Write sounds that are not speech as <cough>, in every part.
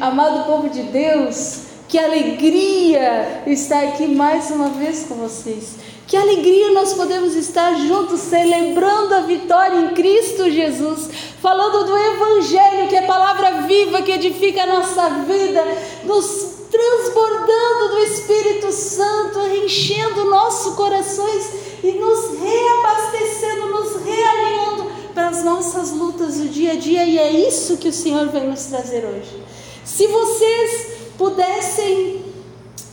amado povo de Deus. Que alegria estar aqui mais uma vez com vocês. Que alegria nós podemos estar juntos celebrando a vitória em Cristo Jesus, falando do Evangelho, que é palavra viva que edifica a nossa vida, nos transbordando do Espírito Santo, enchendo nossos corações e nos reabastecendo, nos realinhando para as nossas lutas do dia a dia, e é isso que o Senhor vem nos trazer hoje. Se vocês pudessem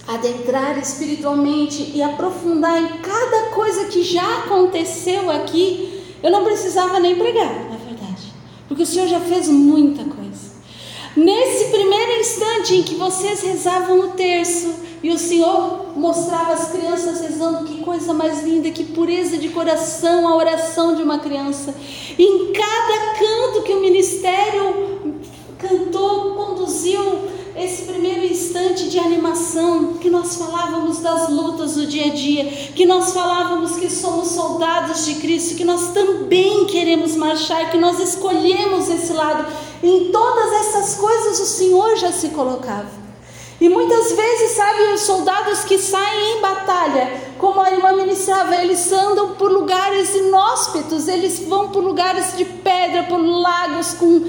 adentrar espiritualmente e aprofundar em cada coisa que já aconteceu aqui, eu não precisava nem pregar, na verdade, porque o Senhor já fez muita coisa. Nesse primeiro instante em que vocês rezavam o terço e o Senhor mostrava as crianças rezando, que coisa mais linda, que pureza de coração a oração de uma criança. Em cada canto que o ministério cantou, conduziu, esse primeiro instante de animação, que nós falávamos das lutas do dia a dia, que nós falávamos que somos soldados de Cristo, que nós também queremos marchar, que nós escolhemos esse lado. Em todas essas coisas o Senhor já se colocava. E muitas vezes, sabe, os soldados que saem em batalha, como a irmã ministrava, eles andam por lugares inóspitos, eles vão por lugares de pedra, por lagos com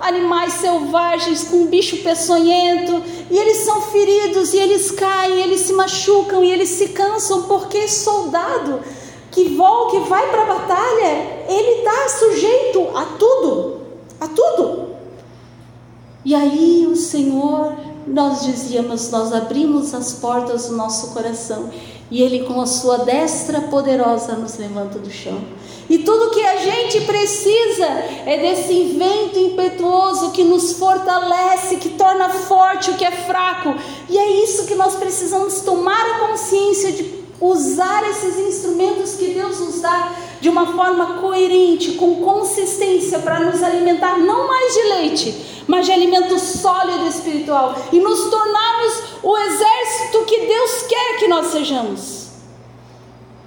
animais selvagens com um bicho peçonhento, e eles são feridos, e eles caem, eles se machucam, e eles se cansam, porque soldado que volta, que vai para a batalha, ele está sujeito a tudo, a tudo. E aí o Senhor, nós dizíamos, nós abrimos as portas do nosso coração, e Ele com a sua destra poderosa nos levanta do chão. E tudo que a gente precisa é desse vento impetuoso que nos fortalece, que torna forte o que é fraco. E é isso que nós precisamos tomar a consciência de usar esses instrumentos que Deus nos dá de uma forma coerente, com consistência, para nos alimentar não mais de leite, mas de alimento sólido espiritual e nos tornarmos o exército que Deus quer que nós sejamos.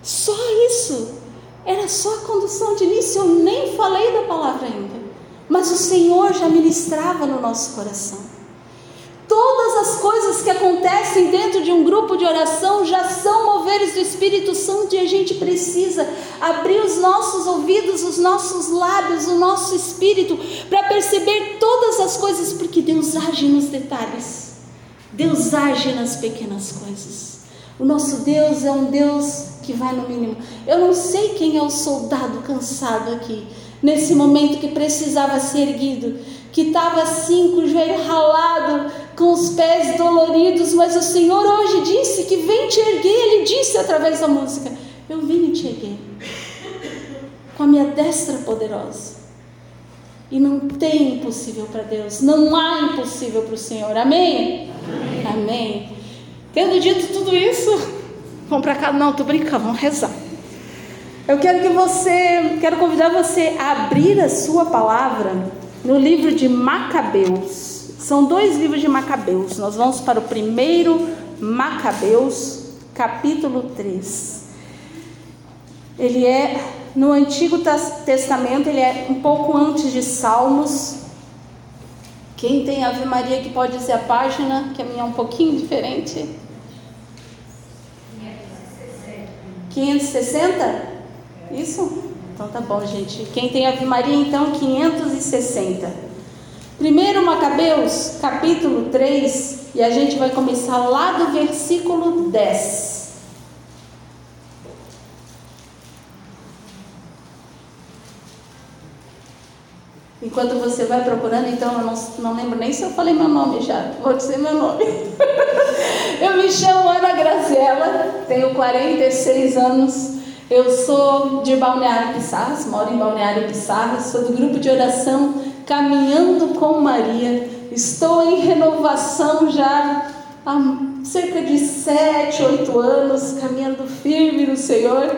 Só isso. Era só a condução de início, eu nem falei da palavra ainda. Mas o Senhor já ministrava no nosso coração. Todas as coisas que acontecem dentro de um grupo de oração já são moveres do Espírito Santo e a gente precisa abrir os nossos ouvidos, os nossos lábios, o nosso espírito para perceber todas as coisas, porque Deus age nos detalhes. Deus age nas pequenas coisas. O nosso Deus é um Deus que vai no mínimo. Eu não sei quem é o soldado cansado aqui, nesse momento que precisava ser erguido, que estava assim com o joelho ralado, com os pés doloridos, mas o Senhor hoje disse que vem te erguer, Ele disse através da música: Eu vim te erguer com a minha destra poderosa. E não tem impossível para Deus, não há impossível para o Senhor, amém? Amém. amém. Tendo dito tudo isso, vamos para cá, não, tô brincando, vamos rezar. Eu quero que você, quero convidar você a abrir a sua palavra no livro de Macabeus. São dois livros de Macabeus. Nós vamos para o primeiro Macabeus, capítulo 3. Ele é no Antigo Testamento, ele é um pouco antes de Salmos. Quem tem Ave Maria que pode dizer a página, que a minha é um pouquinho diferente. 560? Isso? Então tá bom, gente. Quem tem Ave Maria, então, 560. Primeiro Macabeus, capítulo 3, e a gente vai começar lá do versículo 10. Enquanto você vai procurando, então eu não, não lembro nem se eu falei meu nome já, vou dizer meu nome. <laughs> eu me chamo Ana Graziella, tenho 46 anos, eu sou de Balneário Pissarras, moro em Balneário Pissarras, sou do grupo de oração Caminhando com Maria, estou em renovação já há cerca de 7, 8 anos, caminhando firme no Senhor.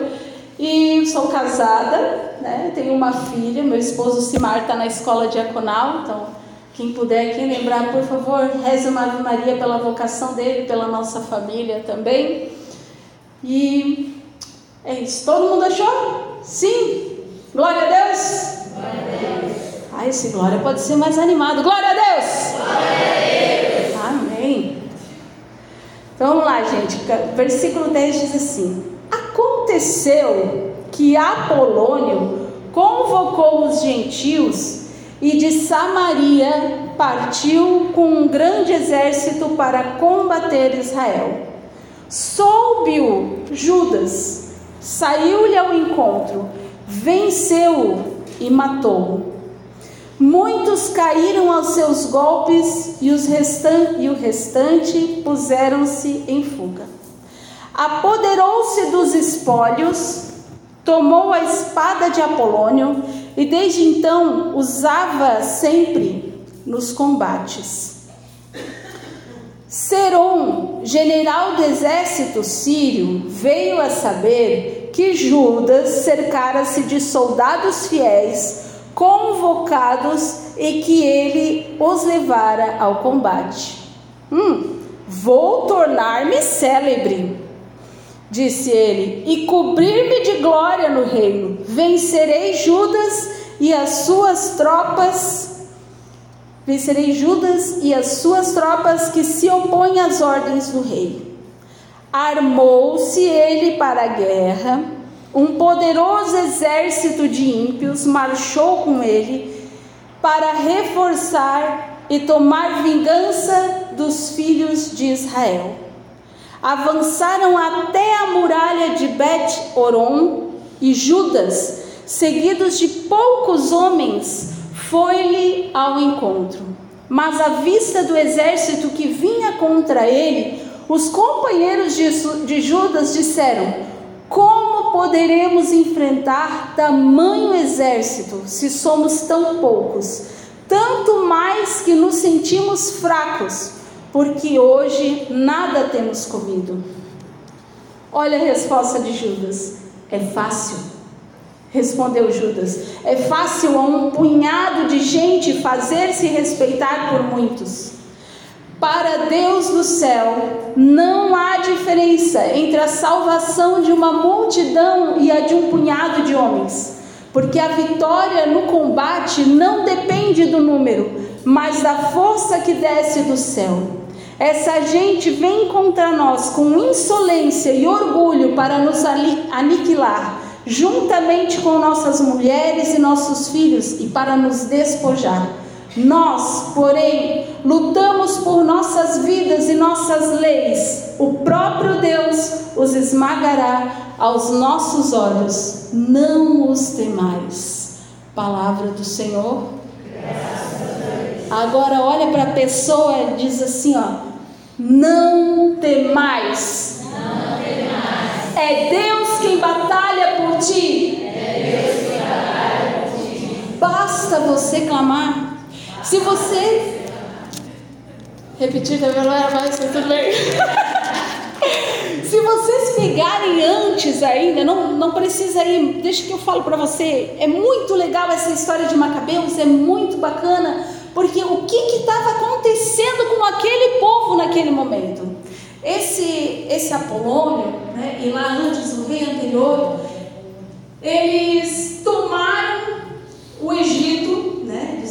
E sou casada, né? tenho uma filha, meu esposo Simar está na escola diaconal, então quem puder aqui lembrar, por favor, reze uma Ave Maria pela vocação dele, pela nossa família também. E é isso. Todo mundo achou? Sim? Glória a Deus? Glória a Deus. Ah, esse glória pode ser mais animado. Glória a Deus! Glória a Deus. Então vamos lá, gente. Versículo 10 diz assim: Aconteceu que Apolônio convocou os gentios e de Samaria partiu com um grande exército para combater Israel. Soube-o Judas, saiu-lhe ao encontro, venceu-o e matou-o. Muitos caíram aos seus golpes e, os restan e o restante puseram-se em fuga. Apoderou-se dos espólios, tomou a espada de Apolônio e desde então usava sempre nos combates. Seron, general do exército sírio, veio a saber que Judas cercara-se de soldados fiéis convocados e que ele os levara ao combate. Hum, vou tornar-me célebre, disse ele, e cobrir-me de glória no reino. Vencerei Judas e as suas tropas. Vencerei Judas e as suas tropas que se opõem às ordens do rei. Armou-se ele para a guerra um poderoso exército de ímpios marchou com ele para reforçar e tomar vingança dos filhos de Israel. Avançaram até a muralha de Bet-Oron e Judas, seguidos de poucos homens, foi-lhe ao encontro. Mas à vista do exército que vinha contra ele, os companheiros de Judas disseram: como poderemos enfrentar tamanho exército se somos tão poucos? Tanto mais que nos sentimos fracos, porque hoje nada temos comido. Olha a resposta de Judas: é fácil. Respondeu Judas: é fácil a um punhado de gente fazer-se respeitar por muitos. Para Deus do céu, não há diferença entre a salvação de uma multidão e a de um punhado de homens, porque a vitória no combate não depende do número, mas da força que desce do céu. Essa gente vem contra nós com insolência e orgulho para nos aniquilar, juntamente com nossas mulheres e nossos filhos, e para nos despojar. Nós, porém, lutamos por nossas vidas e nossas leis. O próprio Deus os esmagará aos nossos olhos. Não os temais. Palavra do Senhor. Agora olha para a pessoa e diz assim, ó: Não. Não temais. É Deus quem batalha por ti. É Deus quem batalha por ti. Basta você clamar. Se você repetir também não era mais, mas tudo bem. <laughs> Se vocês pegarem antes ainda, não, não precisa ir, deixa que eu falo para você, é muito legal essa história de Macabeus, é muito bacana, porque o que estava acontecendo com aquele povo naquele momento? Esse, esse Apolônio, né, e lá antes o rei anterior, eles tomaram o Egito, né,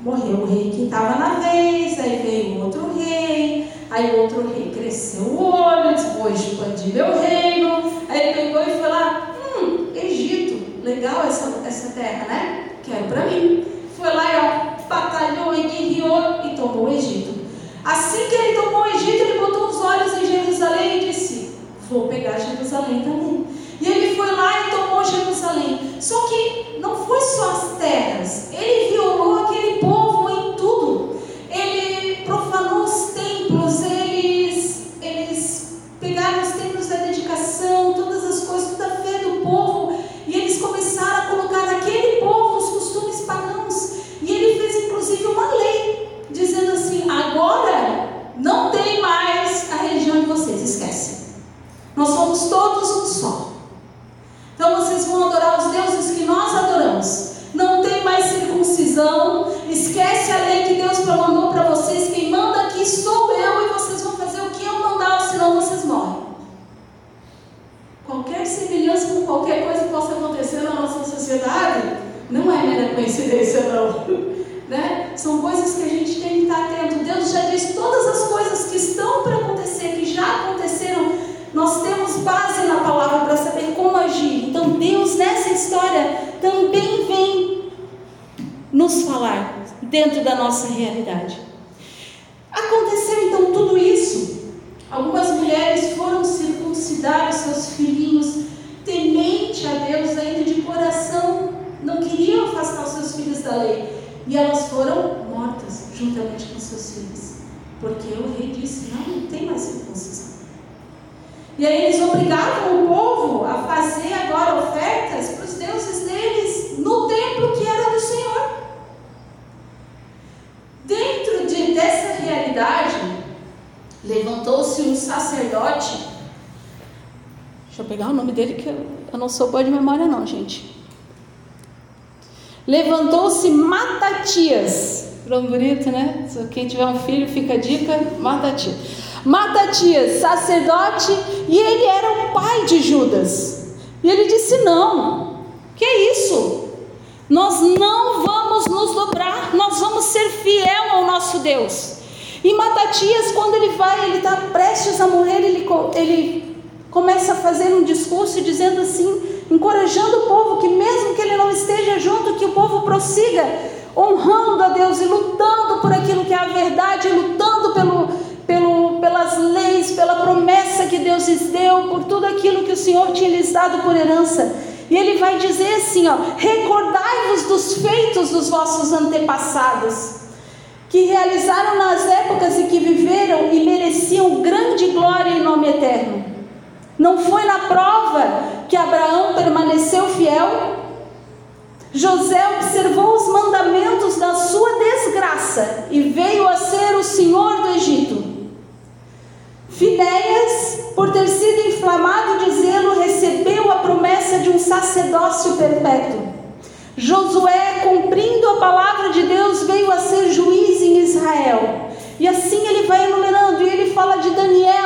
morreu o rei que estava na vez, aí veio outro rei, aí o outro rei cresceu o olho, disse, vou expandir meu reino, aí ele pegou e foi lá, hum, Egito, legal essa, essa terra, né? Quero para mim. Foi lá e ó, batalhou e guerreou e tomou o Egito. Assim que ele tomou o Egito, ele botou os olhos em Jerusalém e disse, vou pegar Jerusalém também. E ele foi lá e tomou Jerusalém. Só que não foi só as terras. Ele violou sou boa de memória, não, gente. Levantou-se Matatias. Nome bonito, né? Quem tiver um filho, fica a dica: Matatias. Matatias, sacerdote, e ele era o pai de Judas. E ele disse: Não, que é isso? Nós não vamos nos dobrar, nós vamos ser fiel ao nosso Deus. E Matatias, quando ele vai, ele está prestes a morrer, ele, ele começa a fazer um discurso dizendo assim, encorajando o povo que mesmo que ele não esteja junto, que o povo prossiga honrando a Deus e lutando por aquilo que é a verdade, lutando pelo, pelo, pelas leis, pela promessa que Deus lhes deu, por tudo aquilo que o Senhor tinha lhes dado por herança. E ele vai dizer assim, ó: "Recordai-vos dos feitos dos vossos antepassados, que realizaram nas épocas em que viveram e mereciam grande glória e nome eterno." Não foi na prova que Abraão permaneceu fiel? José observou os mandamentos da sua desgraça e veio a ser o senhor do Egito. Finéias, por ter sido inflamado de zelo, recebeu a promessa de um sacerdócio perpétuo. Josué, cumprindo a palavra de Deus, veio a ser juiz em Israel. E assim ele vai enumerando, e ele fala de Daniel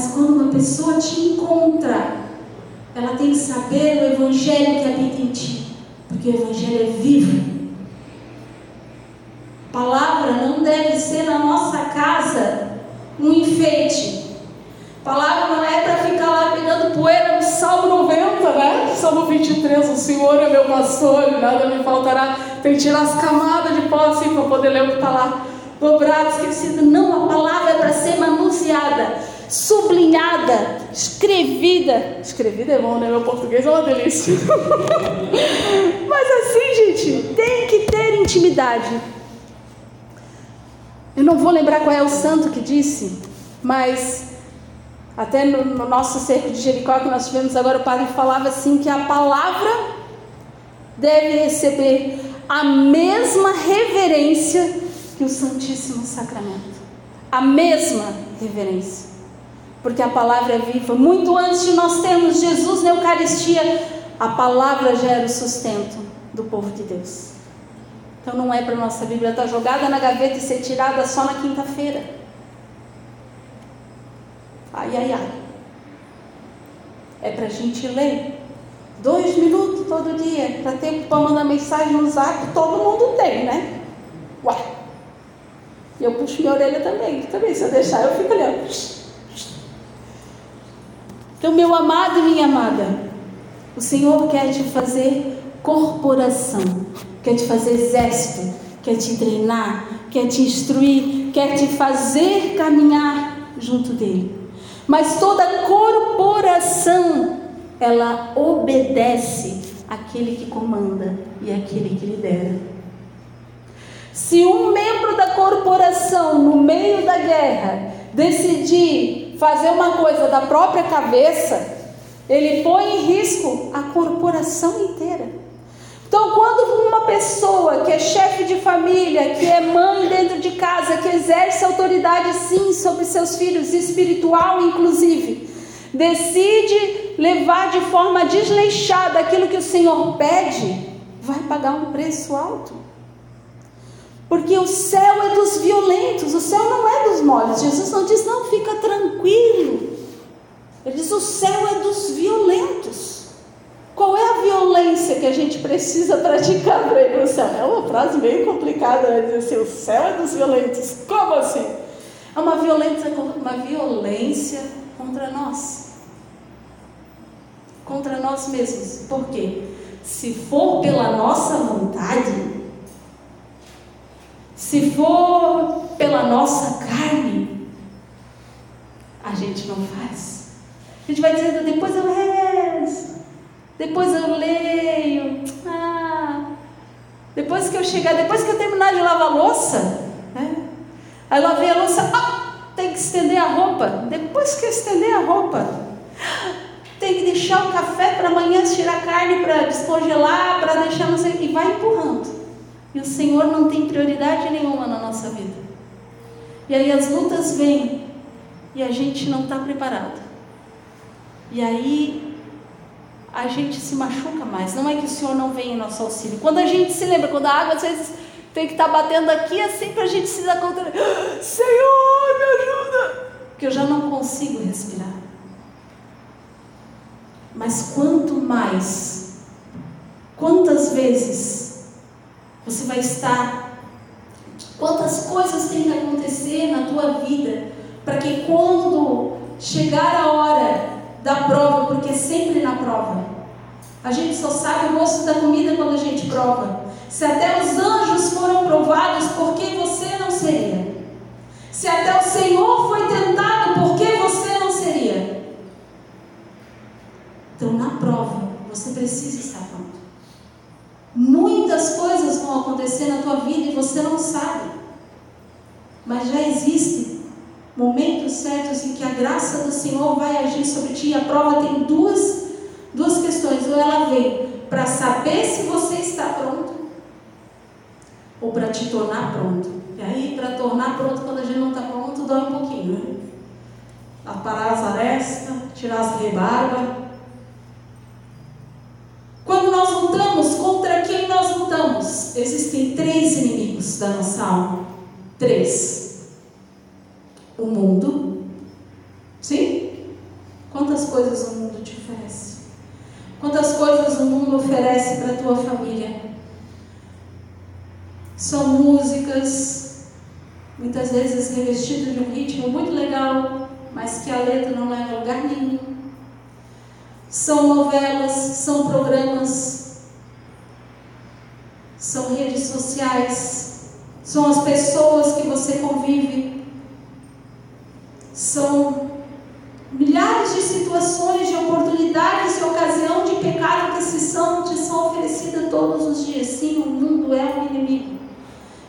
Mas quando uma pessoa te encontra, ela tem que saber o Evangelho que habita em ti, porque o Evangelho é vivo. Palavra não deve ser na nossa casa um enfeite. Palavra não é para ficar lá pegando poeira no Salmo 90, né? Salmo 23, o Senhor é meu pastor nada me faltará. Tem que tirar as camadas de pó assim para poder ler o que está lá dobrado, esquecido. Não, a palavra é para ser manuseada, sublinhada, escrevida. Escrevida é bom, né? Meu português é uma delícia. <laughs> Mas assim, gente, tem que ter intimidade. Eu não vou lembrar qual é o santo que disse, mas até no, no nosso cerco de Jericó que nós tivemos agora, o padre falava assim que a palavra deve receber a mesma reverência que o Santíssimo Sacramento. A mesma reverência. Porque a palavra é viva. Muito antes de nós termos Jesus na Eucaristia, a palavra já era o sustento do povo de Deus. Então não é para nossa Bíblia estar jogada na gaveta e ser tirada só na quinta-feira. Ai, ai, ai. É para a gente ler. Dois minutos todo dia. Para tempo para mandar mensagem no zap, todo mundo tem, né? Ué. E eu puxo minha orelha também. Também, se eu deixar, eu fico olhando. Então, meu amado e minha amada, o Senhor quer te fazer corporação, quer te fazer exército, quer te treinar, quer te instruir, quer te fazer caminhar junto dele. Mas toda corporação, ela obedece àquele que comanda e àquele que lidera. Se um membro da corporação, no meio da guerra, decidir fazer uma coisa da própria cabeça, ele põe em risco a corporação inteira. Então, quando uma pessoa que é chefe de família, que é mãe dentro de casa, que exerce autoridade sim sobre seus filhos, espiritual inclusive, decide levar de forma desleixada aquilo que o Senhor pede, vai pagar um preço alto. Porque o céu é dos violentos, o céu não é dos moles. Jesus não diz, não, fica tranquilo. Ele diz, o céu é dos violentos. Qual é a violência que a gente precisa praticar para ir para o céu? É uma frase meio complicada, né? dizer assim, o céu é dos violentos. Como assim? É uma violência, uma violência contra nós. Contra nós mesmos. Por quê? Se for pela nossa vontade, se for pela nossa carne, a gente não faz. A gente vai dizendo, depois eu rezo, depois eu leio. Ah, depois que eu chegar, depois que eu terminar de lavar a louça, né? Aí lavei a louça, ah, tem que estender a roupa. Depois que eu estender a roupa, tem que deixar o café para amanhã tirar a carne para descongelar, para deixar não sei e vai empurrando. E o Senhor não tem prioridade nenhuma na nossa vida. E aí as lutas vêm e a gente não está preparado. E aí a gente se machuca mais. Não é que o Senhor não vem em nosso auxílio. Quando a gente se lembra, quando a água às vezes tem que estar tá batendo aqui, assim para a gente se dar conta: Senhor, me ajuda! Porque eu já não consigo respirar. Mas quanto mais, quantas vezes você vai estar, quantas coisas tem que acontecer na tua vida para que quando chegar a hora da prova, porque é sempre na prova. A gente só sabe o gosto da comida quando a gente prova. Se até os anjos foram provados, por que você não seria? Se até o Senhor foi tentado, por que você não seria? Então, na prova, você precisa estar pronto. das coisas vão acontecer na tua vida e você não sabe. Mas já existem momentos certos em que a graça do Senhor vai agir sobre ti. A prova tem duas, duas questões. Ou ela vem para saber se você está pronto, ou para te tornar pronto. E aí, para tornar pronto, quando a gente não está pronto, dói um pouquinho, né? Aparar as arestas, tirar as rebarbas. Quando nós lutamos, contra quem Existem três inimigos da nossa alma. Três. O mundo. Sim? Quantas coisas o mundo te oferece? Quantas coisas o mundo oferece para a tua família? São músicas, muitas vezes revestidas de um ritmo muito legal, mas que a letra não leva a lugar nenhum são novelas, são programas, são redes sociais, são as pessoas que você convive, são milhares de situações, de oportunidades e ocasião de pecado que se são, te são oferecidas todos os dias. Sim, o mundo é um inimigo.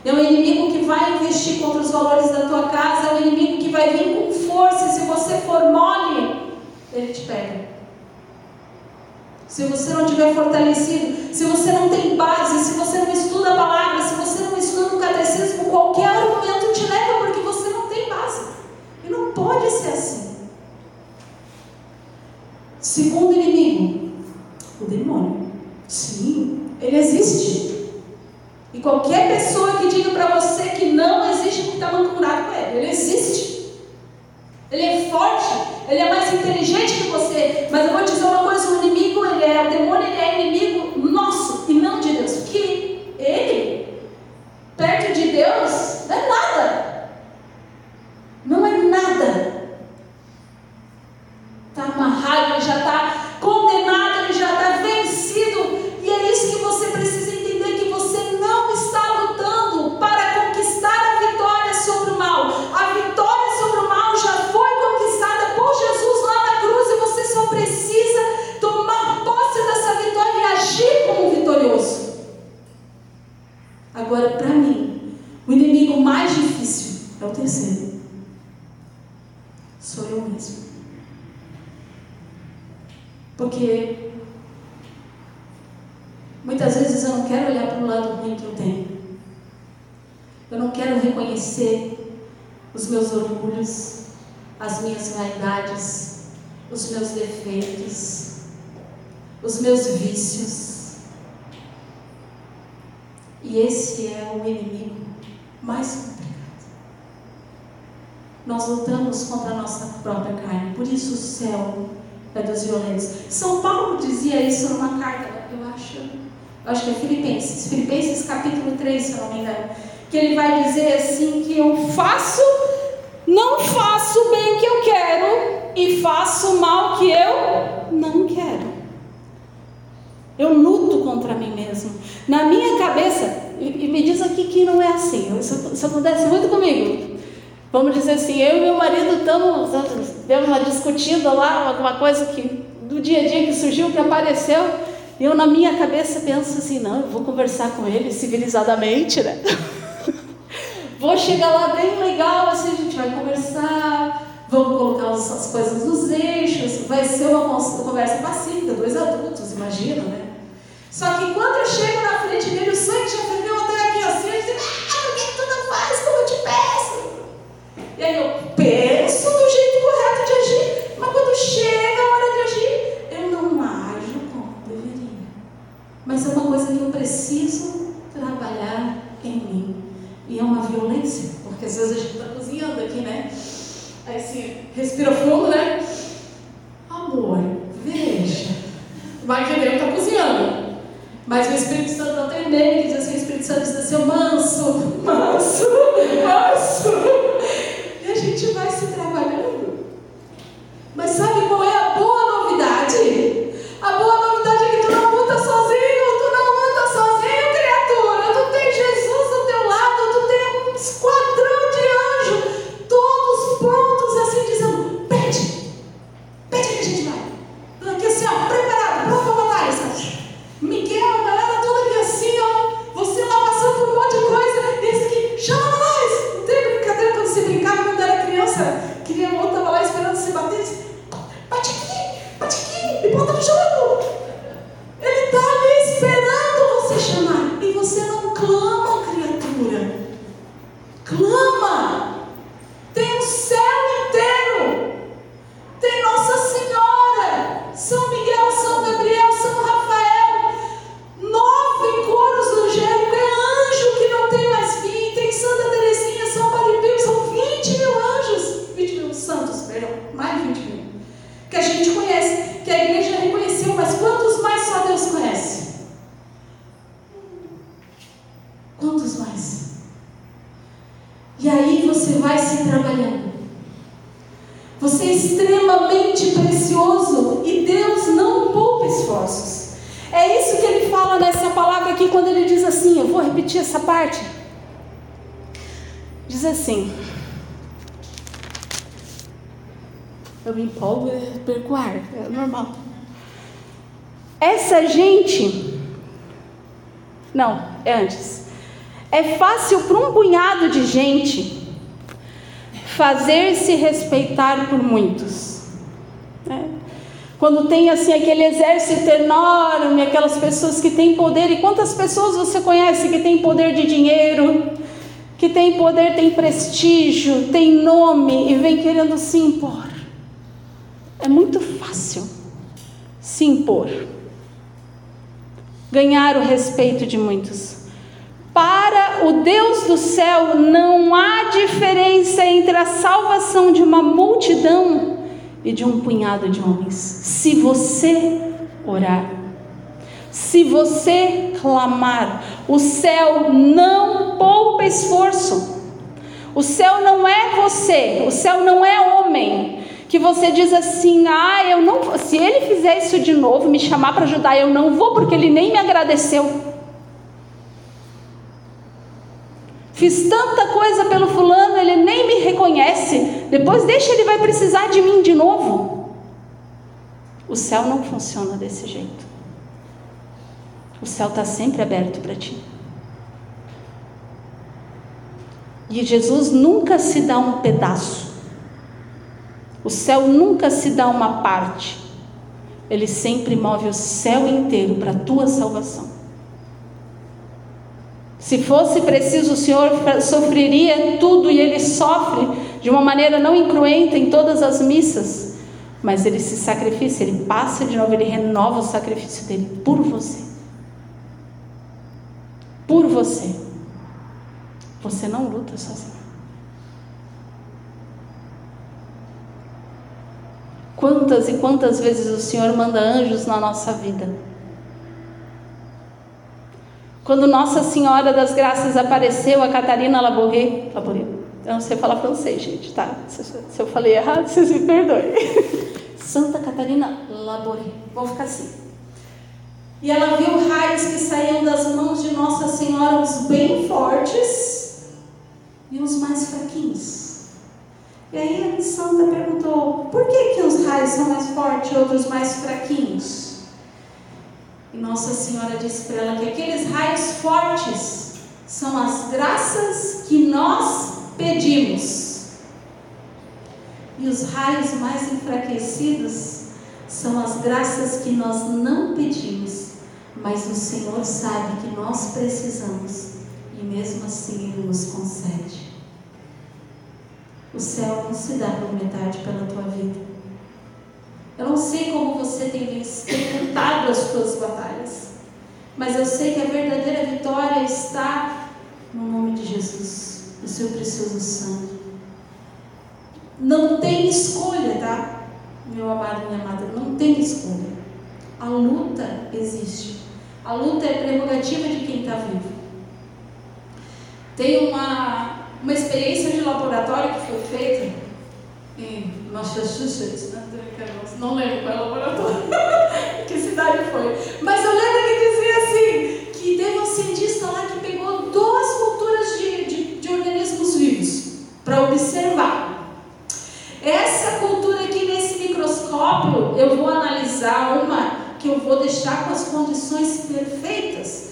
É um inimigo que vai investir contra os valores da tua casa, é um inimigo que vai vir com força. Se você for mole, ele te pega se você não tiver fortalecido, se você não tem base, se você não estuda a palavra, se você não estuda o catecismo, qualquer argumento te leva porque você não tem base. E não pode ser assim. Segundo inimigo, o demônio. Sim, ele existe. E qualquer pessoa que diga para você que não existe, não está mancomunado com ele. Ele existe. Ele é forte, ele é mais inteligente que você. Mas eu vou te dizer uma coisa: o inimigo, ele é, o demônio, ele é inimigo nosso e não de Deus. Que ele, perto de Deus, não é nada. Não é nada. Está amarrado, ele já está condenado, ele já está vencido. E é isso que você precisa entender: que você não está lutando para conquistar a vitória sobre o mal. A vitória sobre o mal já foi conquistada por Jesus lá na cruz e você só precisa tomar posse dessa vitória e agir como vitorioso. Agora, para mim, o inimigo mais difícil é o terceiro. Sou eu mesmo. Porque muitas vezes eu não quero olhar para o lado ruim que eu tenho. Eu não quero reconhecer os meus orgulhos, as minhas vaidades, os meus defeitos, os meus vícios. E esse é o inimigo mais complicado. Nós lutamos contra a nossa própria carne, por isso o céu é dos violentos. São Paulo dizia isso numa carta, eu acho, eu acho que é Filipenses, Filipenses capítulo 3, se eu não me engano, que ele vai dizer assim que eu faço, não faço o bem que eu quero e faço o mal que eu não quero. Eu luto contra mim mesmo. Na minha cabeça, e, me diz aqui que não é assim, isso, isso acontece muito comigo. Vamos dizer assim, eu e meu marido estamos, deu uma discutida lá, alguma coisa que do dia a dia que surgiu, que apareceu, e eu na minha cabeça penso assim, não, eu vou conversar com ele civilizadamente, né? <laughs> vou chegar lá bem legal, assim, a gente vai conversar, vamos colocar as coisas nos eixos, vai ser uma conversa pacífica, dois adultos, imagina, né? Só que quando eu chego na frente dele, o sangue já ferveu até aqui assim, clã É fácil para um punhado de gente fazer-se respeitar por muitos. É. Quando tem assim aquele exército enorme, aquelas pessoas que têm poder, e quantas pessoas você conhece que têm poder de dinheiro, que tem poder, tem prestígio, tem nome e vem querendo se impor? É muito fácil se impor, ganhar o respeito de muitos. Para o Deus do céu não há diferença entre a salvação de uma multidão e de um punhado de homens. Se você orar, se você clamar, o céu não poupa esforço. O céu não é você, o céu não é homem que você diz assim: "Ah, eu não, se ele fizer isso de novo, me chamar para ajudar, eu não vou porque ele nem me agradeceu". Fiz tanta coisa pelo fulano, ele nem me reconhece. Depois deixa ele vai precisar de mim de novo. O céu não funciona desse jeito. O céu está sempre aberto para ti. E Jesus nunca se dá um pedaço. O céu nunca se dá uma parte. Ele sempre move o céu inteiro para a tua salvação. Se fosse preciso, o Senhor sofreria tudo e ele sofre de uma maneira não incruenta em todas as missas. Mas ele se sacrifica, ele passa de novo, ele renova o sacrifício dele por você. Por você. Você não luta sozinho. Quantas e quantas vezes o Senhor manda anjos na nossa vida? Quando Nossa Senhora das Graças apareceu, a Catarina Laboré, Laboré eu não sei falar francês, gente, tá? Se, se eu falei errado, <laughs> vocês me perdoem. Santa Catarina Laboré, vou ficar assim. E ela viu raios que saíam das mãos de Nossa Senhora, uns bem fortes e uns mais fraquinhos. E aí a santa perguntou: por que, que os raios são mais fortes e outros mais fraquinhos? E Nossa Senhora disse para ela que aqueles raios fortes são as graças que nós pedimos. E os raios mais enfraquecidos são as graças que nós não pedimos, mas o Senhor sabe que nós precisamos e mesmo assim Ele nos concede. O céu não se dá por metade pela tua vida. Eu não sei como você tem, lutado as suas batalhas, mas eu sei que a verdadeira vitória está no nome de Jesus, no seu precioso sangue. Não tem escolha, tá? Meu amado, minha amada, não tem escolha. A luta existe. A luta é prerrogativa de quem está vivo. Tem uma uma experiência de laboratório que foi feita em Massachusetts, né? não lembro qual é o laboratório, <laughs> que cidade foi, mas eu lembro que dizia assim, que teve um cientista lá que pegou duas culturas de, de, de organismos vivos para observar. Essa cultura aqui nesse microscópio, eu vou analisar uma que eu vou deixar com as condições perfeitas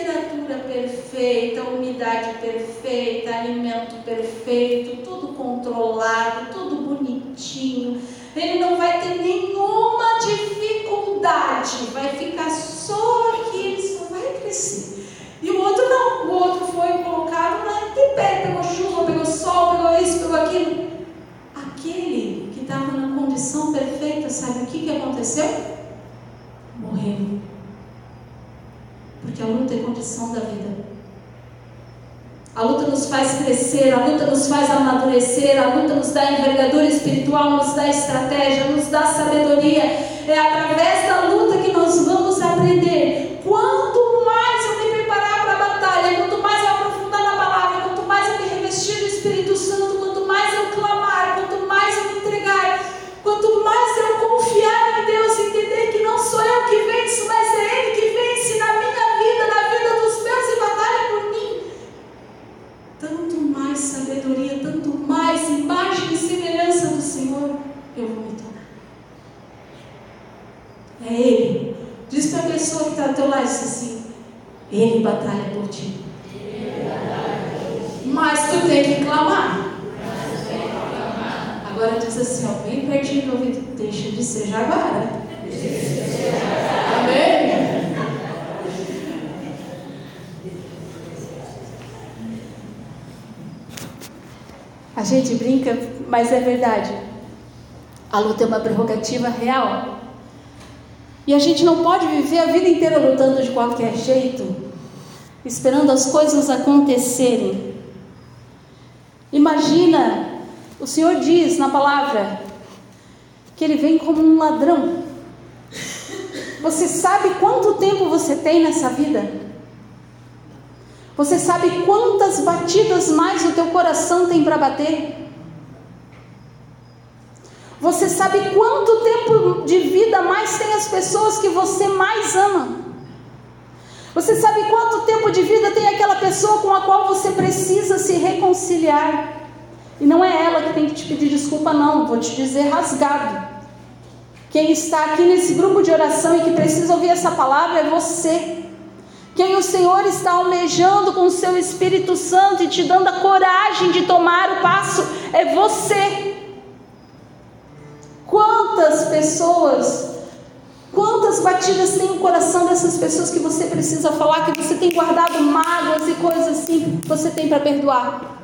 temperatura perfeita, umidade perfeita, alimento perfeito, tudo controlado, tudo bonitinho. Ele não vai ter nenhuma dificuldade, vai ficar só aqui, ele só vai crescer. E o outro não, o outro foi colocado na pé, pegou chuva, pegou sol, pegou isso, pegou aquilo. Aquele que estava na condição perfeita, sabe o que, que aconteceu? Morreu. Porque a luta é condição da vida. A luta nos faz crescer, a luta nos faz amadurecer, a luta nos dá envergadura espiritual, nos dá estratégia, nos dá sabedoria. É através da luta que nós vamos aprender. Quanto mais eu me preparar para a batalha, quanto mais eu aprofundar na palavra, quanto mais eu me revestir do Espírito Santo, teu lado e diz assim: Ele batalha por ti. Mas tu tem que clamar. Agora diz assim, ó, bem pertinho do ouvido, deixa de ser jaguara. Amém? A gente brinca, mas é verdade. A luta é uma prerrogativa real. E a gente não pode viver a vida inteira lutando de qualquer jeito, esperando as coisas acontecerem. Imagina, o Senhor diz na palavra que ele vem como um ladrão. Você sabe quanto tempo você tem nessa vida? Você sabe quantas batidas mais o teu coração tem para bater? Você sabe quanto tempo de vida mais tem as pessoas que você mais ama? Você sabe quanto tempo de vida tem aquela pessoa com a qual você precisa se reconciliar? E não é ela que tem que te pedir desculpa, não, vou te dizer rasgado. Quem está aqui nesse grupo de oração e que precisa ouvir essa palavra é você. Quem o Senhor está almejando com o seu Espírito Santo e te dando a coragem de tomar o passo é você. Quantas pessoas, quantas batidas tem o coração dessas pessoas que você precisa falar, que você tem guardado mágoas e coisas assim que você tem para perdoar?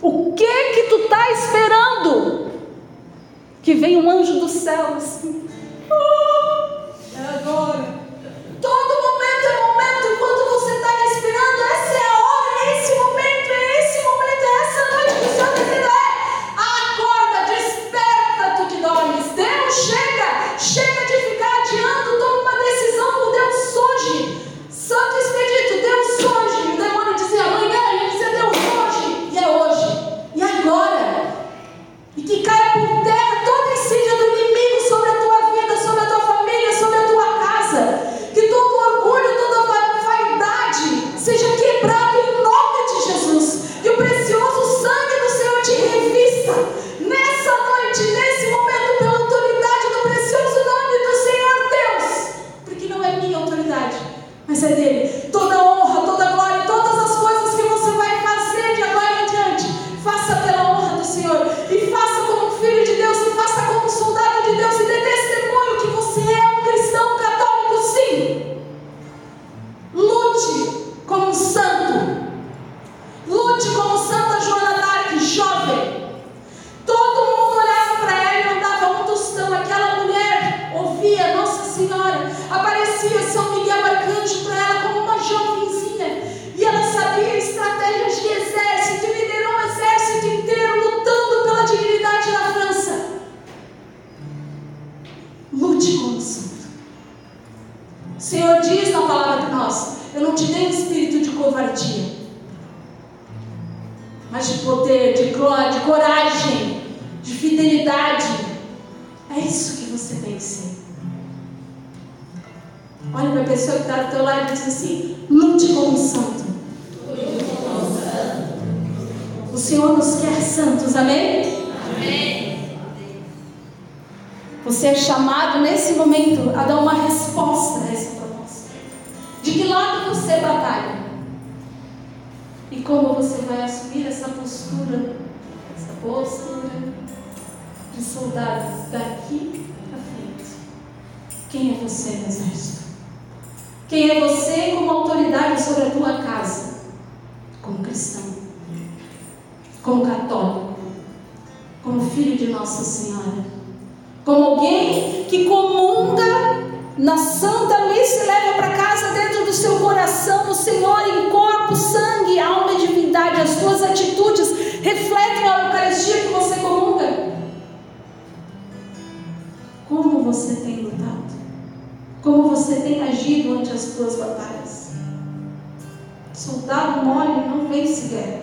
O que que tu está esperando? Que vem um anjo do céu assim. Oh, é agora. E como você vai assumir essa postura, essa postura de soldado daqui para frente? Quem é você no exército? Quem é você como autoridade sobre a tua casa? Como cristão, como católico, como filho de Nossa Senhora, como alguém que comunga na Santa Missa e leva para casa dentro do seu coração o Senhor As suas atitudes refletem a Eucaristia que você comunga. Como você tem lutado? Como você tem agido ante as suas batalhas? Soldado mole não vence guerra.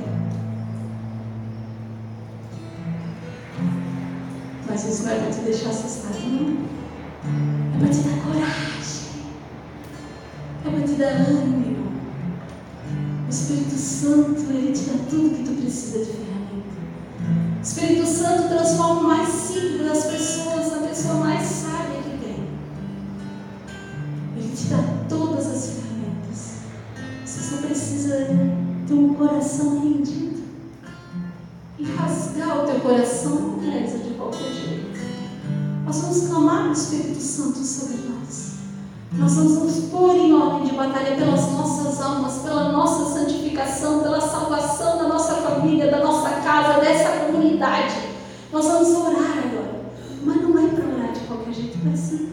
Mas isso não é para te deixar assustado, não. É para te dar coragem. É para te dar ânimo. O Espírito Santo, ele te dá tudo que tu precisa de ferramenta. O Espírito Santo transforma o mais simples das pessoas na pessoa mais sábia que tem. Ele te dá todas as ferramentas. Você só precisa ter um coração rendido e rasgar o teu coração com interessa de qualquer jeito. Nós vamos clamar o Espírito Santo sobre nós. Nós vamos nos pôr em ordem de batalha pelas nossas almas, pela nossa santificação, pela salvação da nossa família, da nossa casa, dessa comunidade. Nós vamos orar agora. Mas não é para orar de qualquer jeito, é assim,